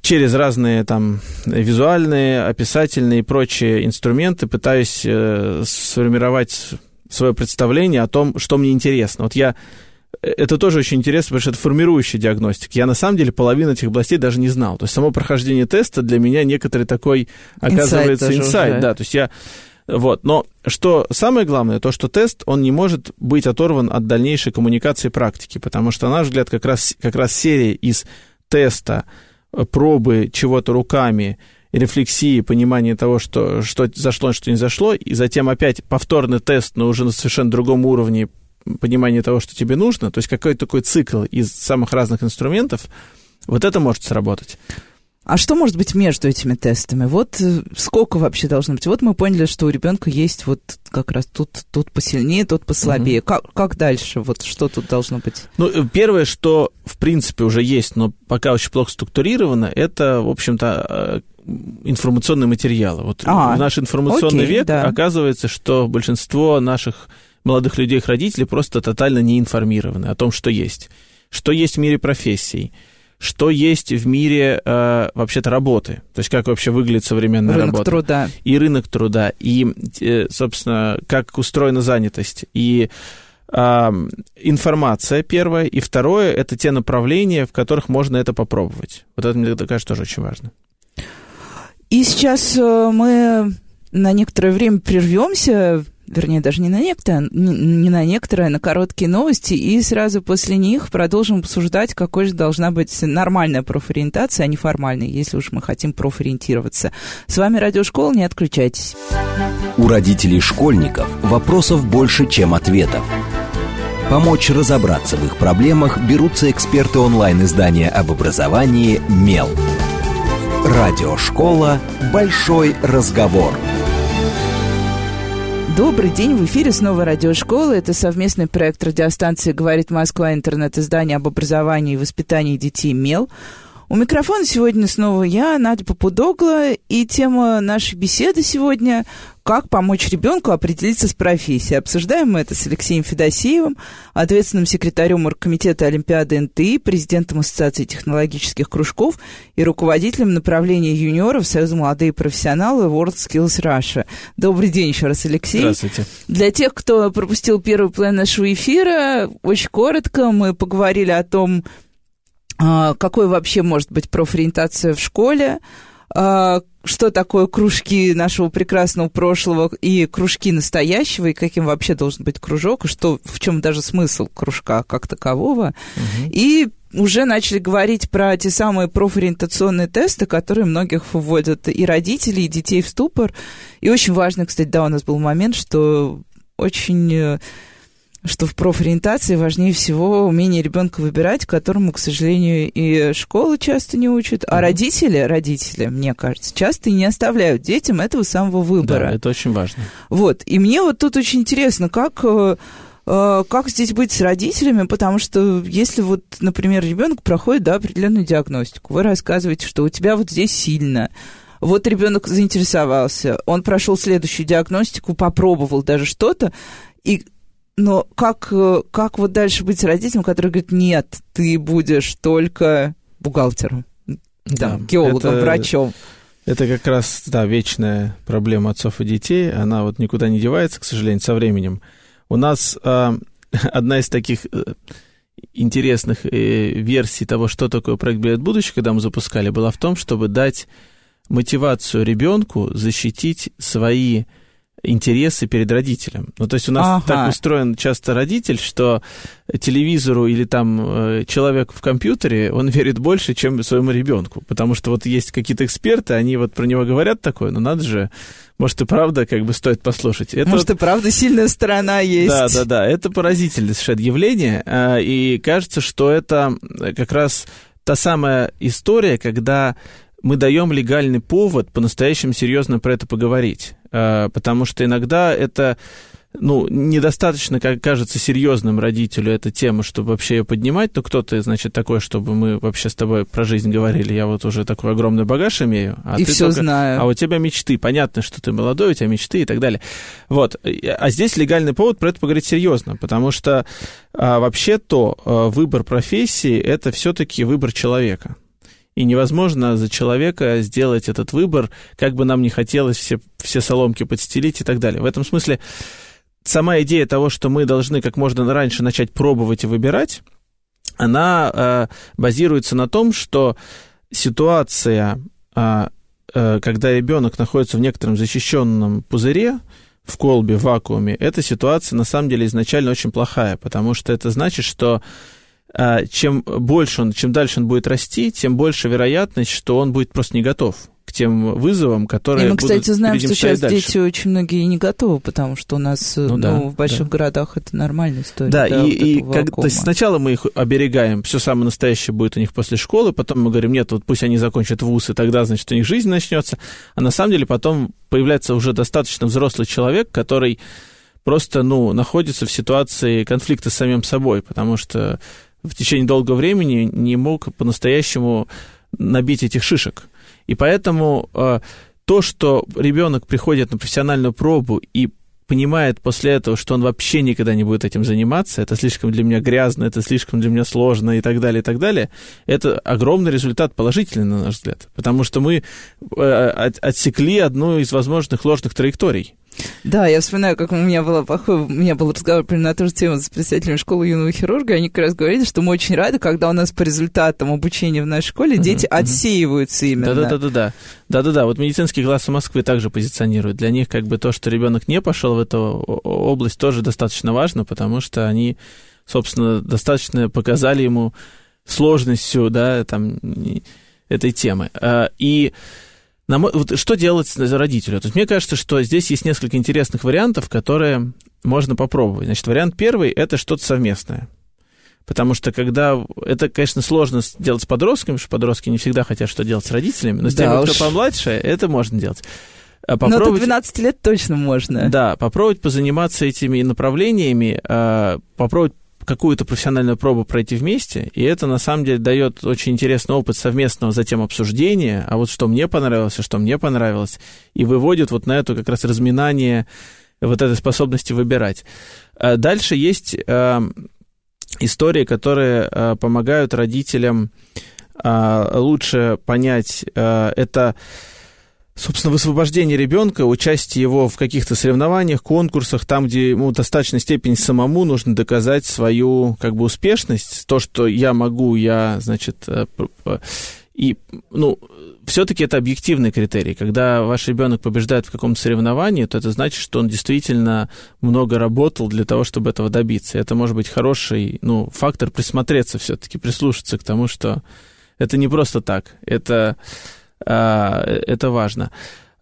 Speaker 3: через разные там визуальные, описательные и прочие инструменты пытаюсь э, сформировать свое представление о том, что мне интересно. Вот я это тоже очень интересно, потому что это формирующая диагностика. Я на самом деле половину этих областей даже не знал. То есть само прохождение теста для меня некоторый такой оказывается инсайт. Да, то есть я вот. Но что самое главное, то, что тест, он не может быть оторван от дальнейшей коммуникации практики, потому что, на наш взгляд, как раз, как раз серия из теста, пробы чего-то руками, рефлексии, понимание того, что, что зашло, что не зашло, и затем опять повторный тест, но уже на совершенно другом уровне понимания того, что тебе нужно, то есть какой-то такой цикл из самых разных инструментов, вот это может сработать.
Speaker 2: А что может быть между этими тестами? Вот э, сколько вообще должно быть? Вот мы поняли, что у ребенка есть вот как раз тут, тут посильнее, тут послабее. Угу. Как, как дальше? Вот что тут должно быть?
Speaker 3: Ну, э, первое, что в принципе уже есть, но пока очень плохо структурировано, это, в общем-то, э, информационные материалы. Вот а, в наш информационный окей, век да. оказывается, что большинство наших молодых людей, их родителей просто тотально не информированы о том, что есть. Что есть в мире профессий что есть в мире э, вообще-то работы, то есть как вообще выглядит современная
Speaker 2: рынок
Speaker 3: работа.
Speaker 2: труда.
Speaker 3: И рынок труда, и, э, собственно, как устроена занятость, и э, информация первое, и второе, это те направления, в которых можно это попробовать. Вот это, мне кажется, тоже очень важно.
Speaker 2: И сейчас э, мы на некоторое время прервемся, вернее, даже не на некоторые, не, не на некоторые, а на короткие новости, и сразу после них продолжим обсуждать, какой же должна быть нормальная профориентация, а не формальная, если уж мы хотим профориентироваться. С вами Радиошкола, не отключайтесь.
Speaker 1: У родителей школьников вопросов больше, чем ответов. Помочь разобраться в их проблемах берутся эксперты онлайн-издания об образовании «Мел». Радиошкола «Большой разговор».
Speaker 2: Добрый день, в эфире снова радиошкола. Это совместный проект радиостанции «Говорит Москва» интернет-издание об образовании и воспитании детей «Мел». У микрофона сегодня снова я, Надя Попудогла, и тема нашей беседы сегодня «Как помочь ребенку определиться с профессией». Обсуждаем мы это с Алексеем Федосеевым, ответственным секретарем Оргкомитета Олимпиады НТИ, президентом Ассоциации технологических кружков и руководителем направления юниоров Союза молодые профессионалы World Skills Russia. Добрый день еще раз, Алексей.
Speaker 3: Здравствуйте.
Speaker 2: Для тех, кто пропустил первый план нашего эфира, очень коротко мы поговорили о том, какой вообще может быть профориентация в школе, а, что такое кружки нашего прекрасного прошлого и кружки настоящего, и каким вообще должен быть кружок, и что, в чем даже смысл кружка как такового. Угу. И уже начали говорить про те самые профориентационные тесты, которые многих вводят и родителей, и детей в ступор. И очень важно, кстати, да, у нас был момент, что очень э, что в профориентации важнее всего умение ребенка выбирать, которому, к сожалению, и школы часто не учат, а mm-hmm. родители, родители, мне кажется, часто и не оставляют детям этого самого выбора.
Speaker 3: Да, это очень важно.
Speaker 2: Вот, и мне вот тут очень интересно, как э, э, как здесь быть с родителями, потому что если вот, например, ребенок проходит да, определенную диагностику, вы рассказываете, что у тебя вот здесь сильно, вот ребенок заинтересовался, он прошел следующую диагностику, попробовал даже что-то, и но как, э, как вот дальше быть родителем, который говорит, нет, ты будешь только бухгалтером, да, там, геологом, это, врачом.
Speaker 3: Это как раз, да, вечная проблема отцов и детей. Она вот никуда не девается, к сожалению, со временем. У нас э, одна из таких э, интересных э, версий того, что такое проект «Билет будущее», когда мы запускали, была в том, чтобы дать мотивацию ребенку защитить свои интересы перед родителем. Ну, то есть у нас ага. так устроен часто родитель, что телевизору или там э, человек в компьютере, он верит больше, чем своему ребенку. Потому что вот есть какие-то эксперты, они вот про него говорят такое, но надо же, может и правда как бы стоит послушать.
Speaker 2: Это может
Speaker 3: вот...
Speaker 2: и правда сильная сторона есть.
Speaker 3: Да, да, да, это поразительное совершенно явление, а, и кажется, что это как раз та самая история, когда мы даем легальный повод по-настоящему серьезно про это поговорить. А, потому что иногда это ну, недостаточно, как кажется, серьезным родителю эта тема, чтобы вообще ее поднимать. Но кто ты, значит, такой, чтобы мы вообще с тобой про жизнь говорили? Я вот уже такой огромный багаж имею.
Speaker 2: А и
Speaker 3: ты
Speaker 2: все
Speaker 3: только...
Speaker 2: знаю.
Speaker 3: А у тебя мечты. Понятно, что ты молодой, у тебя мечты и так далее. Вот. А здесь легальный повод про это поговорить серьезно, потому что а, вообще-то а, выбор профессии – это все-таки выбор человека и невозможно за человека сделать этот выбор, как бы нам не хотелось все, все соломки подстелить и так далее. В этом смысле сама идея того, что мы должны как можно раньше начать пробовать и выбирать, она э, базируется на том, что ситуация, э, э, когда ребенок находится в некотором защищенном пузыре, в колбе, в вакууме, эта ситуация на самом деле изначально очень плохая, потому что это значит, что чем больше он, чем дальше он будет расти, тем больше вероятность, что он будет просто не готов к тем вызовам, которые И
Speaker 2: мы, кстати,
Speaker 3: будут
Speaker 2: знаем, что сейчас
Speaker 3: дальше.
Speaker 2: дети очень многие не готовы, потому что у нас ну, ну, да, в больших да. городах это нормальная история.
Speaker 3: Да, да и, и как, то есть сначала мы их оберегаем, все самое настоящее будет у них после школы, потом мы говорим, нет, вот пусть они закончат вуз, и тогда, значит, у них жизнь начнется. А на самом деле потом появляется уже достаточно взрослый человек, который просто, ну, находится в ситуации конфликта с самим собой, потому что в течение долгого времени не мог по-настоящему набить этих шишек. И поэтому э, то, что ребенок приходит на профессиональную пробу и понимает после этого, что он вообще никогда не будет этим заниматься, это слишком для меня грязно, это слишком для меня сложно и так далее, и так далее, это огромный результат положительный, на наш взгляд. Потому что мы э, отсекли одну из возможных ложных траекторий.
Speaker 2: Да, я вспоминаю, как у меня, было плохой, у меня был разговор примерно на ту же тему с представителями школы юного хирурга, они как раз говорили, что мы очень рады, когда у нас по результатам обучения в нашей школе дети uh-huh. отсеиваются именно.
Speaker 3: Да-да-да-да. Да-да-да, вот медицинские классы Москвы также позиционируют. Для них как бы то, что ребенок не пошел в эту область, тоже достаточно важно, потому что они, собственно, достаточно показали ему сложность всю, да, там, этой темы. А, и на мой, вот что делать родителю? То есть мне кажется, что здесь есть несколько интересных вариантов, которые можно попробовать. Значит, вариант первый – это что-то совместное. Потому что когда... Это, конечно, сложно делать с подростками, потому что подростки не всегда хотят что делать с родителями, но с
Speaker 2: Да
Speaker 3: теми,
Speaker 2: уж.
Speaker 3: кто помладше, это можно делать. А
Speaker 2: Но до
Speaker 3: попробовать-
Speaker 2: 12 лет точно можно.
Speaker 3: да, попробовать позаниматься этими направлениями, а, попробовать какую-то профессиональную пробу пройти вместе, и это на самом деле дает очень интересный опыт совместного затем обсуждения, а вот что мне понравилось, а что мне понравилось, и выводит вот на эту как раз разминание вот этой способности выбирать. А Дальше есть а, истории, которые а, помогают родителям а, лучше понять, это Собственно, высвобождение ребенка, участие его в каких-то соревнованиях, конкурсах, там, где ему в достаточной степени самому нужно доказать свою как бы успешность, то, что я могу, я, значит, э, и, ну, все-таки это объективный критерий. Когда ваш ребенок побеждает в каком-то соревновании, то это значит, что он действительно много работал для того, чтобы этого добиться. Это может быть хороший, ну, фактор присмотреться все-таки, прислушаться к тому, что это не просто так. Это это важно.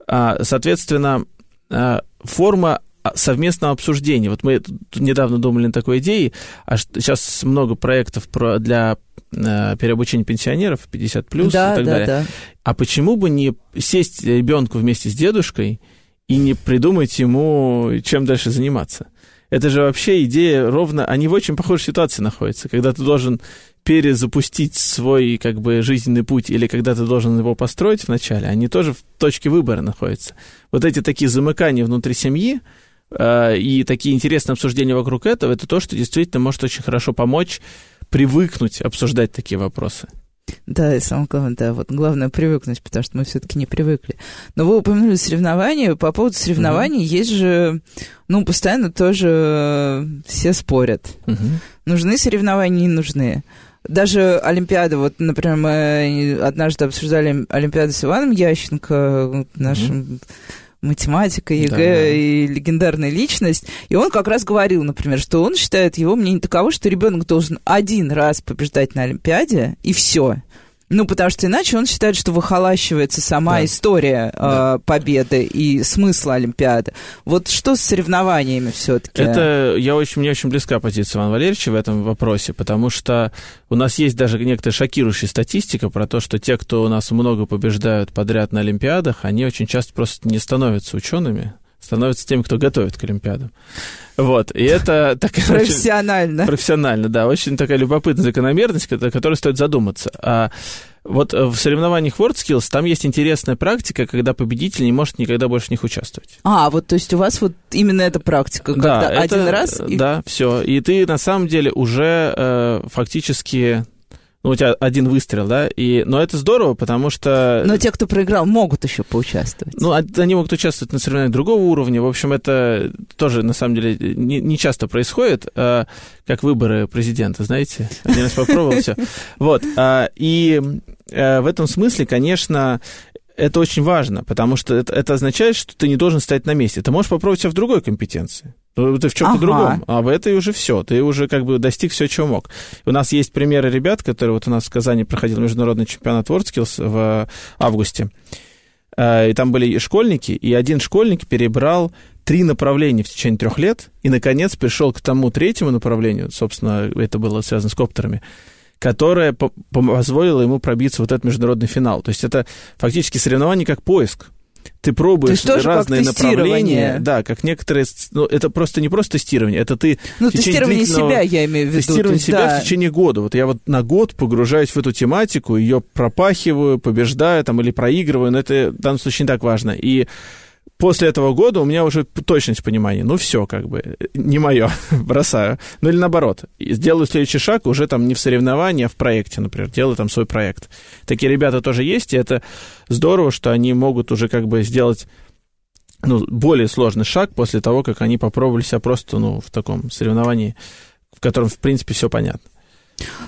Speaker 3: А, Соответственно, а, форма совместного обсуждения. Вот мы недавно думали над такой идеей, а сейчас много проектов про, для а, переобучения пенсионеров, 50 плюс
Speaker 2: да,
Speaker 3: и так
Speaker 2: да,
Speaker 3: далее.
Speaker 2: да.
Speaker 3: А почему бы не сесть ребенку вместе с дедушкой и не придумать ему, чем дальше заниматься? Это же вообще идея ровно... Они в очень похожей ситуации находятся, когда ты должен перезапустить свой как бы жизненный путь или когда ты должен его построить вначале, они тоже в точке выбора находятся. Вот эти такие замыкания внутри семьи э, и такие интересные обсуждения вокруг этого, это то, что действительно может очень хорошо помочь привыкнуть обсуждать такие вопросы.
Speaker 2: Да, и самое главное, да, вот главное привыкнуть, потому что мы все-таки не привыкли. Но вы упомянули соревнования. По поводу соревнований есть же, ну, постоянно тоже э, все спорят.
Speaker 3: Мгм.
Speaker 2: Нужны соревнования, не нужны. Даже Олимпиада, вот, например, мы однажды обсуждали Олимпиаду с Иваном Ященко, нашим математика, ЕГЭ
Speaker 3: Да, да.
Speaker 2: и легендарная личность. И он как раз говорил, например, что он считает, его мнение таково, что ребенок должен один раз побеждать на Олимпиаде, и все. Ну, потому что иначе он считает, что выхолащивается сама
Speaker 3: Да.
Speaker 2: история
Speaker 3: Да.
Speaker 2: э, победы и смысла Олимпиады. Вот что с соревнованиями все-таки?
Speaker 3: Это я очень, мне очень близка позиция Ивана Валерьевича в этом вопросе, потому что у нас есть даже некоторая шокирующая статистика про то, что те, кто у нас много побеждают подряд на Олимпиадах, они очень часто просто не становятся учеными, становятся теми, кто готовит к Олимпиадам. Вот, и это такая очень-
Speaker 2: Профессионально.
Speaker 3: Профессионально, да. Очень такая любопытная закономерность, о которой стоит задуматься. А вот э, в соревнованиях WorldSkills там есть интересная практика, когда победитель не может никогда больше в них участвовать.
Speaker 2: А, вот, то есть у вас вот именно эта практика, когда
Speaker 3: Да, это-
Speaker 2: один раз... и-
Speaker 3: Да, все. И ты на самом деле уже э, фактически... Ну, у тебя один выстрел, да? И, но это здорово, потому что...
Speaker 2: Но те, кто проиграл, могут еще поучаствовать.
Speaker 3: Ну, а- они могут участвовать на соревнованиях другого уровня. В общем, это тоже, на самом деле, не, не часто происходит, а, как выборы президента, знаете. Один раз попробовал, все. Вот. а, и а, в этом смысле, конечно, это очень важно, потому что это, это означает, что ты не должен стоять на месте. Ты можешь попробовать себя в другой компетенции. Ну, Ты в чем-то
Speaker 2: Ага.
Speaker 3: другом. А в этой уже все. Ты уже как бы достиг всего, чего мог. У нас есть примеры ребят, которые вот у нас в Казани проходил международный чемпионат WorldSkills в августе. Э, И там были и школьники, и один школьник перебрал три направления в течение трех лет, и, наконец, пришел к тому третьему направлению, собственно, это было связано с коптерами, которое по- позволило ему пробиться вот этот международный финал. То есть это фактически соревнование как поиск. Ты пробуешь
Speaker 2: есть как
Speaker 3: разные направления. Да, как некоторые... Ну, это просто не просто тестирование, это ты
Speaker 2: Ну, тестирование
Speaker 3: длительного-
Speaker 2: себя, я имею в виду.
Speaker 3: Тестирование
Speaker 2: то есть,
Speaker 3: себя
Speaker 2: да.
Speaker 3: в течение года. Вот я вот на год погружаюсь в эту тематику, ее пропахиваю, побеждаю там или проигрываю, но это в данном случае не так важно. И после этого года у меня уже точность понимания. Ну, все, как бы, не мое, бросаю. Ну, или наоборот, сделаю следующий шаг уже там не в соревновании, а в проекте, например, делаю там свой проект. Такие ребята тоже есть, и это здорово, что они могут уже как бы сделать ну, более сложный шаг после того, как они попробовали себя просто ну, в таком соревновании, в котором, в принципе, все понятно.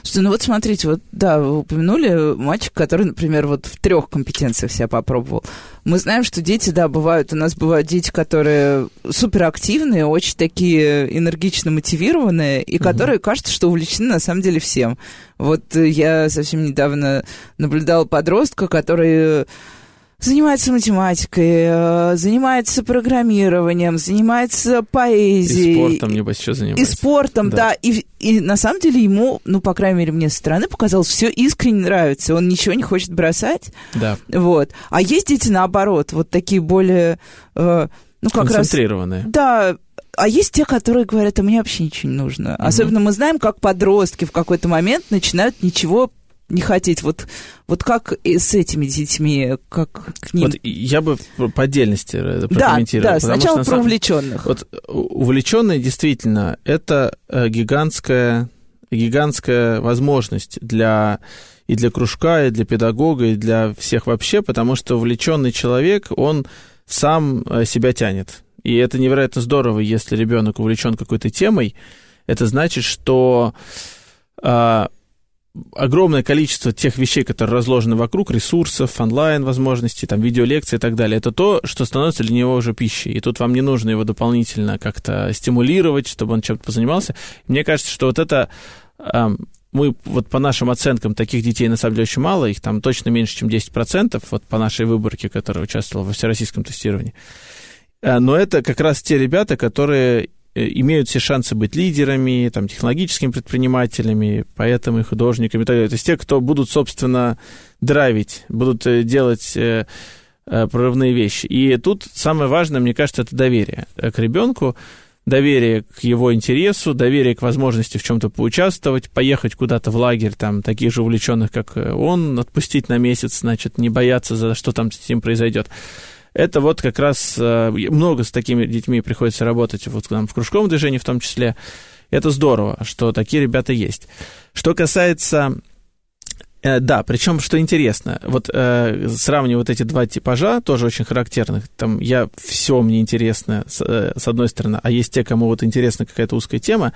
Speaker 2: Слушайте, ну вот смотрите, вот да, вы упомянули мальчик, который, например, вот в трех компетенциях себя попробовал. Мы знаем, что дети, да, бывают, у нас бывают дети, которые суперактивные, очень такие энергично мотивированные, и
Speaker 3: Мгм.
Speaker 2: которые кажется, что увлечены на самом деле всем. Вот я совсем недавно наблюдала подростка, который занимается математикой, э, занимается программированием, занимается поэзией.
Speaker 3: И спортом, небось, еще занимается.
Speaker 2: И спортом, да. да. И, и на самом деле ему, ну, по крайней мере, мне со стороны показалось, все искренне нравится. Он ничего не хочет бросать.
Speaker 3: Да.
Speaker 2: Вот. А есть дети, наоборот, вот такие более... Э, ну, как
Speaker 3: Концентрированные.
Speaker 2: Раз, да, а есть те, которые говорят, а мне вообще ничего не нужно. Угу. Особенно мы знаем, как подростки в какой-то момент начинают ничего не хотеть. Вот, вот как с этими детьми, как к ним...
Speaker 3: Вот я бы по отдельности прокомментировал.
Speaker 2: Да, да сначала что, про увлеченных.
Speaker 3: Вот увлеченные действительно это э, гигантская, гигантская возможность для и для кружка, и для педагога, и для всех вообще, потому что увлеченный человек, он сам э, себя тянет. И это невероятно здорово, если ребенок увлечен какой-то темой. Это значит, что а, огромное количество тех вещей, которые разложены вокруг, ресурсов, онлайн возможностей, там, видеолекции и так далее, это то, что становится для него уже пищей. И тут вам не нужно его дополнительно как-то стимулировать, чтобы он чем-то позанимался. Мне кажется, что вот это... Мы вот по нашим оценкам таких детей на самом деле очень мало, их там точно меньше, чем 10%, вот по нашей выборке, которая участвовала во всероссийском тестировании. Э, но это как раз те ребята, которые имеют все шансы быть лидерами, там, технологическими предпринимателями, поэтами, художниками и так далее. То есть те, кто будут, собственно, драйвить, будут э, делать э, прорывные вещи. И тут самое важное, мне кажется, это доверие к ребенку, доверие к его интересу, доверие к возможности в чем-то поучаствовать, поехать куда-то в лагерь, там, таких же увлеченных, как он, отпустить на месяц, значит, не бояться, за что там с ним произойдет это вот как раз э, много с такими детьми приходится работать вот к нам в кружковом движении в том числе. Это здорово, что такие ребята есть. Что касается э, да, причем, что интересно, вот э, сравнивая вот эти два типажа, тоже очень характерных, там я все мне интересно с, э, с одной стороны, а есть те, кому вот интересна какая-то узкая тема,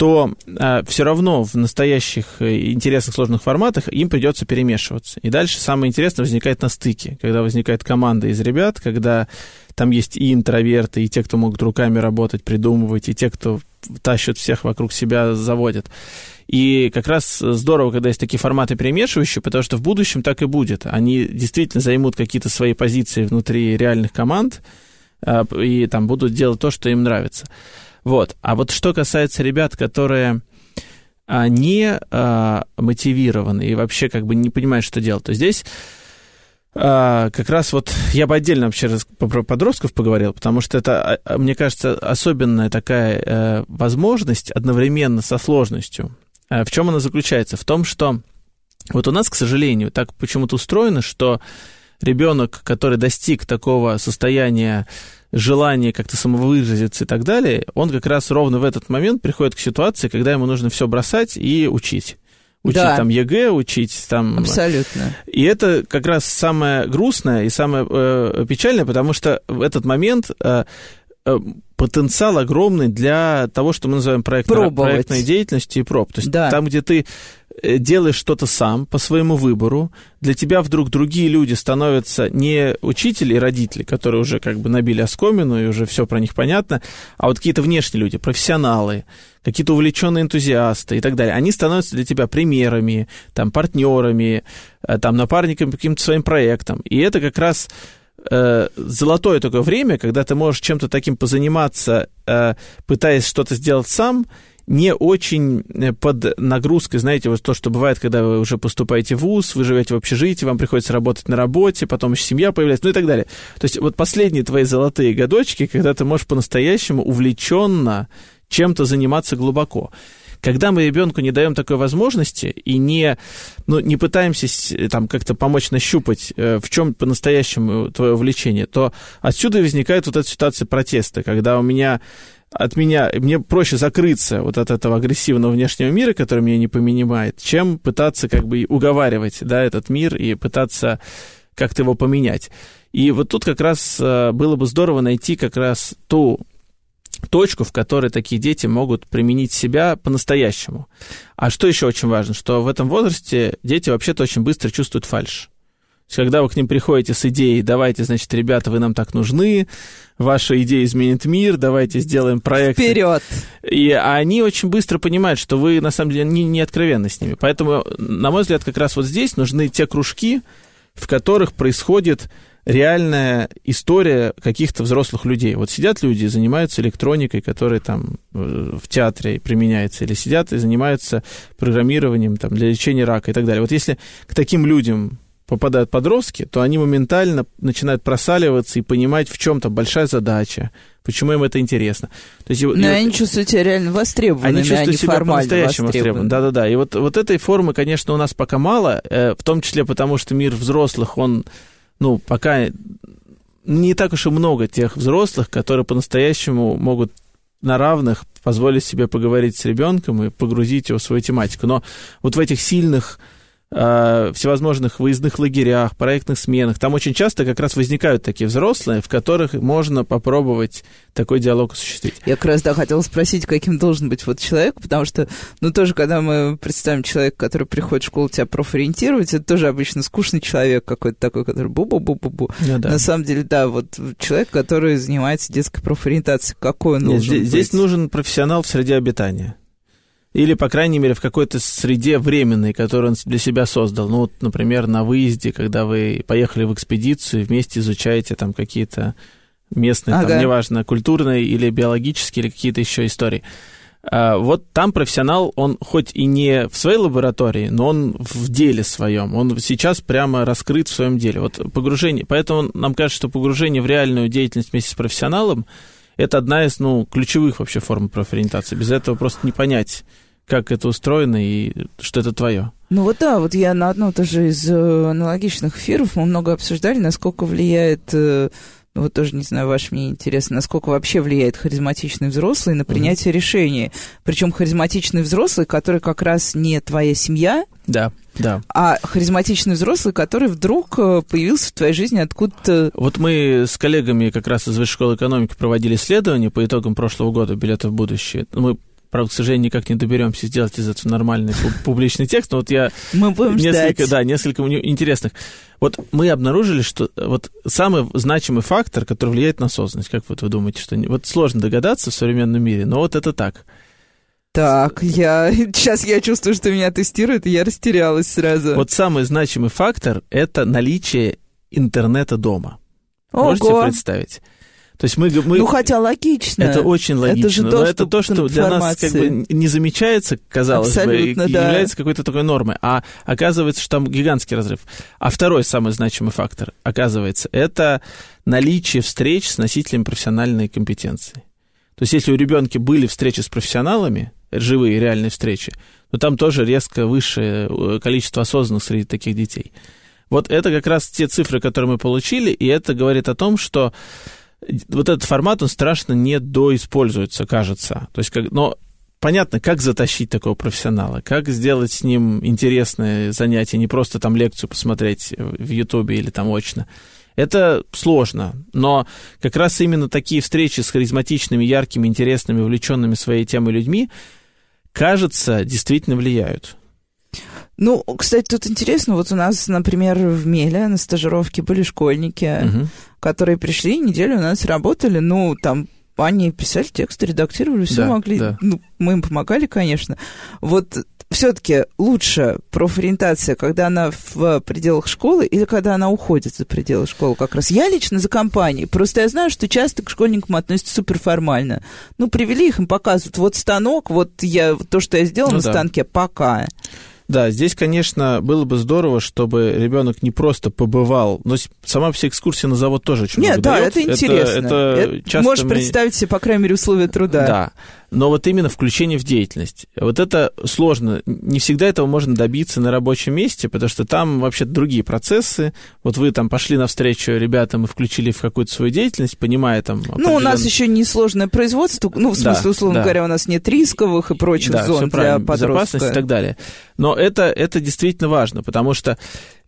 Speaker 3: то э, все равно в настоящих э, интересных сложных форматах им придется перемешиваться. И дальше самое интересное возникает на стыке, когда возникает команда из ребят, когда там есть и интроверты, и те, кто могут руками работать, придумывать, и те, кто тащат всех вокруг себя, заводят. И как раз здорово, когда есть такие форматы перемешивающие, потому что в будущем так и будет. Они действительно займут какие-то свои позиции внутри реальных команд, э, и там будут делать то, что им нравится. Вот. А вот что касается ребят, которые а, не а, мотивированы и вообще как бы не понимают, что делать, то здесь а, как раз вот я бы отдельно вообще про подростков поговорил, потому что это, а, мне кажется, особенная такая а, возможность одновременно со сложностью. А, в чем она заключается? В том, что вот у нас, к сожалению, так почему-то устроено, что ребенок, который достиг такого состояния желание как-то самовыразиться и так далее, он как раз ровно в этот момент приходит к ситуации, когда ему нужно все бросать и учить учить да. там ЕГЭ, учить там...
Speaker 2: Абсолютно.
Speaker 3: И это как раз самое грустное и самое э, печальное, потому что в этот момент э, э, потенциал огромный для того, что мы называем проектной, проектной деятельностью и проб. То есть да. там, где ты делаешь что-то сам по своему выбору, для тебя вдруг другие люди становятся не учители и родители, которые уже как бы набили оскомину и уже все про них понятно, а вот какие-то внешние люди, профессионалы, какие-то увлеченные энтузиасты и так далее, они становятся для тебя примерами, там, партнерами, э, там, напарниками каким-то своим проектам. И это как раз э, золотое такое время, когда ты можешь чем-то таким позаниматься, э, пытаясь что-то сделать сам, не очень э, под нагрузкой, знаете, вот то, что бывает, когда вы уже поступаете в ВУЗ, вы живете в общежитии, вам приходится работать на работе, потом еще семья появляется, ну и так далее. То есть вот последние твои золотые годочки, когда ты можешь по-настоящему увлеченно чем-то заниматься глубоко. Когда мы ребенку не даем такой возможности и не, ну, не пытаемся там как-то помочь нащупать, э, в чем по-настоящему твое увлечение, то отсюда возникает вот эта ситуация протеста, когда у меня от меня, мне проще закрыться вот от этого агрессивного внешнего мира, который меня не понимает, чем пытаться как бы уговаривать, да, этот мир и пытаться как-то его поменять. И вот тут как раз э, было бы здорово найти как раз ту точку, в которой такие дети могут применить себя по-настоящему. А что еще очень важно, что в этом возрасте дети вообще-то очень быстро чувствуют фальш когда вы к ним приходите с идеей, давайте, значит, ребята, вы нам так нужны, ваша идея изменит мир, давайте сделаем проект.
Speaker 2: Вперед!
Speaker 3: И они очень быстро понимают, что вы, на самом деле, не, не откровенны с ними. Поэтому, на мой взгляд, как раз вот здесь нужны те кружки, в которых происходит реальная история каких-то взрослых людей. Вот сидят люди и занимаются электроникой, которая там э, в театре применяется, или сидят и занимаются программированием там, для лечения рака и так далее. Вот если к таким людям попадают подростки, то они моментально начинают просаливаться и понимать, в чем-то большая задача, почему им это интересно.
Speaker 2: То есть, Но и, они чувствуют себя реально востребованными,
Speaker 3: они чувствуют
Speaker 2: они
Speaker 3: себя по-настоящему востребованы. Да-да-да. И вот, вот этой формы, конечно, у нас пока мало, э, в том числе потому, что мир взрослых, он, ну, пока не так уж и много тех взрослых, которые по-настоящему могут на равных позволить себе поговорить с ребенком и погрузить его в свою тематику. Но вот в этих сильных э, всевозможных выездных лагерях, проектных сменах. Там очень часто как раз возникают такие взрослые, в которых можно попробовать такой диалог осуществить.
Speaker 2: Я как раз, да, хотела спросить, каким должен быть вот человек, потому что, ну, тоже, когда мы представим человека, который приходит в школу тебя профориентировать, это тоже обычно скучный человек какой-то такой, который бу-бу-бу-бу-бу. Ну, да. На самом деле, да, вот человек, который занимается детской профориентацией, какой он Нет, должен
Speaker 3: здесь, быть? Здесь нужен профессионал в среде обитания или, по крайней мере, в какой-то среде временной, которую он для себя создал. Ну, вот, например, на выезде, когда вы поехали в экспедицию, вместе изучаете там какие-то местные, ага. там, неважно, культурные или биологические, или какие-то еще истории. А, вот там профессионал, он хоть и не в своей лаборатории, но он в деле своем. Он сейчас прямо раскрыт в своем деле. Вот погружение, поэтому нам кажется, что погружение в реальную деятельность вместе с профессионалом – это одна из ну, ключевых вообще форм профориентации. Без этого просто не понять, как это устроено и что это твое.
Speaker 2: Ну вот да, вот я на одном тоже из э, аналогичных эфиров мы много обсуждали, насколько влияет э, вот тоже не знаю, ваше мне интересно, насколько вообще влияет харизматичный взрослый на принятие mm-hmm. решения. Причем харизматичный взрослый, который как раз не твоя семья,
Speaker 3: да, да.
Speaker 2: а харизматичный взрослый, который вдруг э, появился в твоей жизни откуда-то.
Speaker 3: Вот мы с коллегами как раз из Высшей школы экономики проводили исследование по итогам прошлого года «Билеты в будущее». Мы Правда, к сожалению, никак не доберемся сделать из этого нормальный публичный текст, но вот я...
Speaker 2: Мы будем
Speaker 3: несколько,
Speaker 2: ждать.
Speaker 3: Да, несколько интересных. Вот мы обнаружили, что вот самый значимый фактор, который влияет на осознанность, как вот вы думаете, что... Вот сложно догадаться в современном мире, но вот это так.
Speaker 2: Так, я сейчас я чувствую, что меня тестируют, и я растерялась сразу.
Speaker 3: Вот самый значимый фактор — это наличие интернета дома.
Speaker 2: Ого.
Speaker 3: Можете представить? То есть мы, мы...
Speaker 2: Ну, хотя логично.
Speaker 3: Это очень логично. Это же но это то, что для нас как бы не замечается, казалось
Speaker 2: Абсолютно,
Speaker 3: бы, и
Speaker 2: да.
Speaker 3: является какой-то такой нормой. А оказывается, что там гигантский разрыв. А второй самый значимый фактор, оказывается, это наличие встреч с носителями профессиональной компетенции. То есть если у ребенка были встречи с профессионалами, живые реальные встречи, то там тоже резко высшее э, количество осознанных среди таких детей. Вот это как раз те цифры, которые мы получили, и это говорит о том, что вот этот формат, он страшно недоиспользуется, кажется. То есть, как, но понятно, как затащить такого профессионала, как сделать с ним интересное занятие, не просто там лекцию посмотреть в Ютубе или там очно. Это сложно, но как раз именно такие встречи с харизматичными, яркими, интересными, увлеченными своей темой людьми, кажется, действительно влияют.
Speaker 2: Ну, кстати, тут интересно, вот у нас, например, в Меле на стажировке были школьники, угу. которые пришли, неделю у нас работали, ну, там они писали текст, редактировали, все
Speaker 3: да,
Speaker 2: могли.
Speaker 3: Да.
Speaker 2: Ну, мы им помогали, конечно. Вот все-таки лучше профориентация, когда она в пределах школы или когда она уходит за пределы школы как раз. Я лично за компанией. Просто я знаю, что часто к школьникам относятся суперформально. Ну, привели их, им показывают, вот станок, вот я, то, что я сделал ну, на да. станке, пока.
Speaker 3: Да, здесь, конечно, было бы здорово, чтобы ребенок не просто побывал, но сама вся экскурсия на завод тоже очень
Speaker 2: Нет,
Speaker 3: много
Speaker 2: да,
Speaker 3: дает.
Speaker 2: это интересно. Это, это часто можешь мы... представить себе, по крайней мере, условия труда.
Speaker 3: Да, но вот именно включение в деятельность. Вот это сложно. Не всегда этого можно добиться на рабочем месте, потому что там вообще другие процессы. Вот вы там пошли навстречу ребятам и включили в какую-то свою деятельность, понимая там...
Speaker 2: Ну, у нас еще не сложное производство, ну, в смысле, да, условно да. говоря, у нас нет рисковых и прочих
Speaker 3: да,
Speaker 2: зон для подростка.
Speaker 3: и так далее. Но это, это действительно важно, потому что,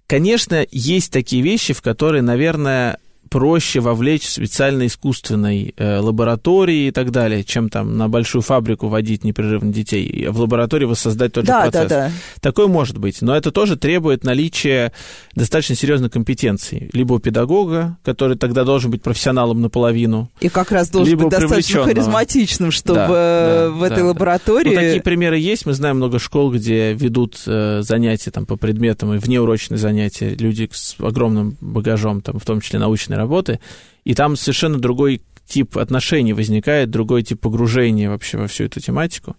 Speaker 3: конечно, есть такие вещи, в которые, наверное, проще вовлечь в специально-искусственной э, лаборатории и так далее, чем там на большую фабрику водить непрерывно детей, в лаборатории воссоздать тот
Speaker 2: да,
Speaker 3: же процесс.
Speaker 2: Да, да.
Speaker 3: Такое может быть, но это тоже требует наличия достаточно серьезной компетенции. Либо у педагога, который тогда должен быть профессионалом наполовину.
Speaker 2: И как раз должен быть достаточно харизматичным, чтобы
Speaker 3: да, да,
Speaker 2: в этой
Speaker 3: да,
Speaker 2: лаборатории...
Speaker 3: Ну, такие примеры есть. Мы знаем много школ, где ведут э, занятия там, по предметам и внеурочные занятия люди с огромным багажом, там, в том числе научной работы, и там совершенно другой тип отношений возникает, другой тип погружения вообще во всю эту тематику.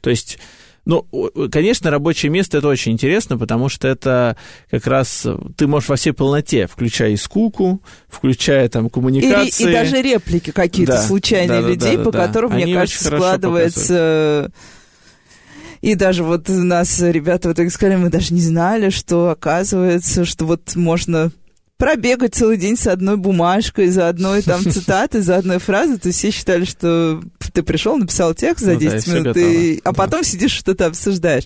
Speaker 3: То есть ну, конечно, рабочее место это очень интересно, потому что это как раз ты можешь во всей полноте, включая и скуку, включая там коммуникации.
Speaker 2: И, и даже реплики какие-то
Speaker 3: да,
Speaker 2: случайные
Speaker 3: да,
Speaker 2: людей,
Speaker 3: да,
Speaker 2: по
Speaker 3: да,
Speaker 2: которым, мне кажется, складывается... И даже вот у нас ребята вот так сказали, мы даже не знали, что оказывается, что вот можно пробегать целый день с одной бумажкой, за одной там цитатой, за одной фразой. То есть все считали, что ты пришел, написал текст за 10 ну, да, минут, и, а потом да. сидишь, что-то обсуждаешь.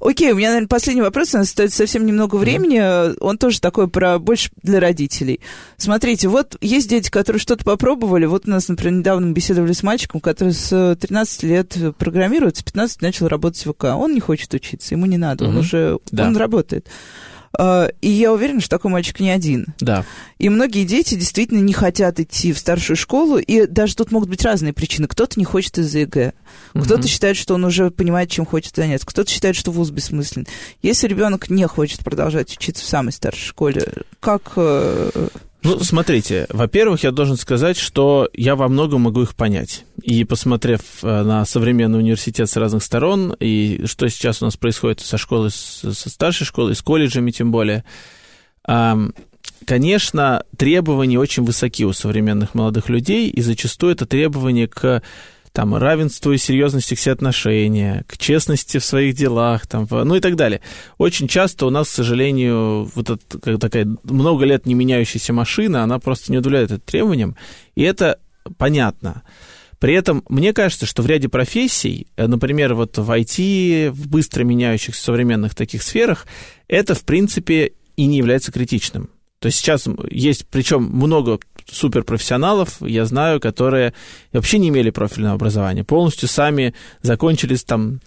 Speaker 2: Окей, у меня, наверное, последний вопрос. У нас стоит совсем немного времени. Mm-hmm. Он тоже такой про больше для родителей. Смотрите, вот есть дети, которые что-то попробовали. Вот у нас, например, недавно беседовали с мальчиком, который с 13 лет программирует, с 15 начал работать в ВК. Он не хочет учиться, ему не надо, mm-hmm. он уже да. он работает. А, и я уверена, что такой мальчик не один.
Speaker 3: Да.
Speaker 2: И многие дети действительно не хотят идти в старшую школу, и даже тут могут быть разные причины. Кто-то не хочет из-за ЕГЭ, кто-то угу. считает, что он уже понимает, чем хочет заняться, кто-то считает, что вуз бессмыслен. Если ребенок не хочет продолжать учиться в самой старшей школе, как э,
Speaker 3: ну, смотрите, во-первых, я должен сказать, что я во многом могу их понять. И посмотрев э, на современный университет с разных сторон, и что сейчас у нас происходит со школой, со старшей школой, с колледжами тем более, конечно, требования очень высоки у современных молодых людей, и зачастую это требования к там, равенству и серьезности все отношения, к честности в своих делах, там, ну и так далее. Очень часто у нас, к сожалению, вот эта, такая много лет не меняющаяся машина, она просто не удовлетворяет этим требованиям, и это понятно. При этом мне кажется, что в ряде профессий, э, например, вот в IT, в быстро меняющихся современных таких сферах, это, в принципе, и не является критичным. То есть сейчас есть, причем много суперпрофессионалов, я знаю, которые вообще не имели профильного образования, полностью сами закончились там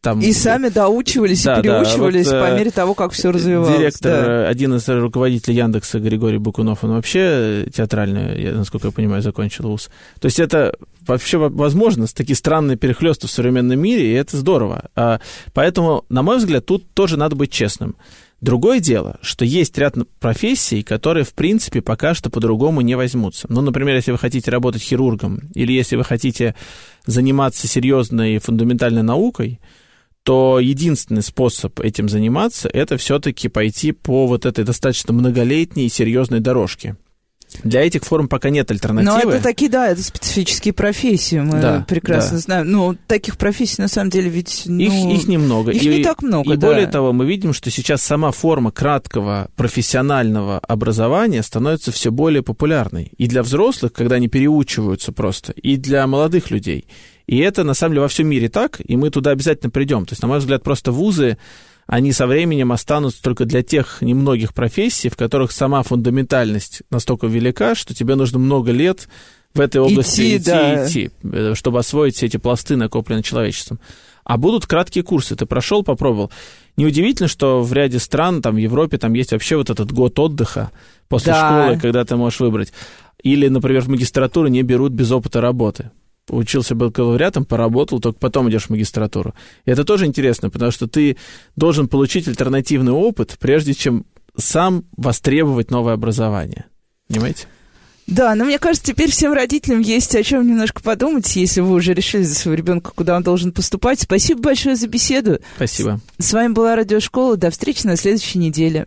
Speaker 3: там...
Speaker 2: И сами доучивались да, и переучивались да, вот, по мере того, как все развивалось.
Speaker 3: Директор,
Speaker 2: да.
Speaker 3: один из руководителей Яндекса, Григорий Бакунов, он вообще театральный, я, насколько я понимаю, закончил вуз. То есть это вообще возможно, такие странные перехлесты в современном мире, и это здорово. А, поэтому, на мой взгляд, тут тоже надо быть честным. Другое дело, что есть ряд профессий, которые, в принципе, пока что по-другому не возьмутся. Ну, например, если вы хотите работать хирургом, или если вы хотите заниматься серьезной фундаментальной наукой, то единственный способ этим заниматься, это все-таки пойти по вот этой достаточно многолетней серьезной дорожке. Для этих форм пока нет альтернативы.
Speaker 2: Но это такие, да, это специфические профессии, мы да, прекрасно да. знаем. Ну, таких профессий, на самом деле, ведь... Ну,
Speaker 3: их, их немного.
Speaker 2: Их и, не так много,
Speaker 3: И
Speaker 2: да.
Speaker 3: более того, мы видим, что сейчас сама форма краткого профессионального образования становится все более популярной. И для взрослых, когда они переучиваются просто, и для молодых людей. И это, на самом деле, во всем мире так, и мы туда обязательно придем. То есть, на мой взгляд, просто вузы они со временем останутся только для тех немногих профессий, в которых сама фундаментальность настолько велика, что тебе нужно много лет в этой области идти, идти, да. идти э, чтобы освоить все эти пласты, накопленные человечеством. А будут краткие курсы. Ты прошел, попробовал. Неудивительно, что в ряде стран, там в Европе, там есть вообще вот этот год отдыха после да. школы, когда ты можешь выбрать. Или, например, в магистратуру не берут без опыта работы учился бакалавриатом, поработал, только потом идешь в магистратуру. И это тоже интересно, потому что ты должен получить альтернативный опыт, прежде чем сам востребовать новое образование. Понимаете?
Speaker 2: Да, но мне кажется, теперь всем родителям есть о чем немножко подумать, если вы уже решили за своего ребенка, куда он должен поступать. Спасибо большое за беседу.
Speaker 3: Спасибо.
Speaker 2: С вами была Радиошкола. До встречи на следующей неделе.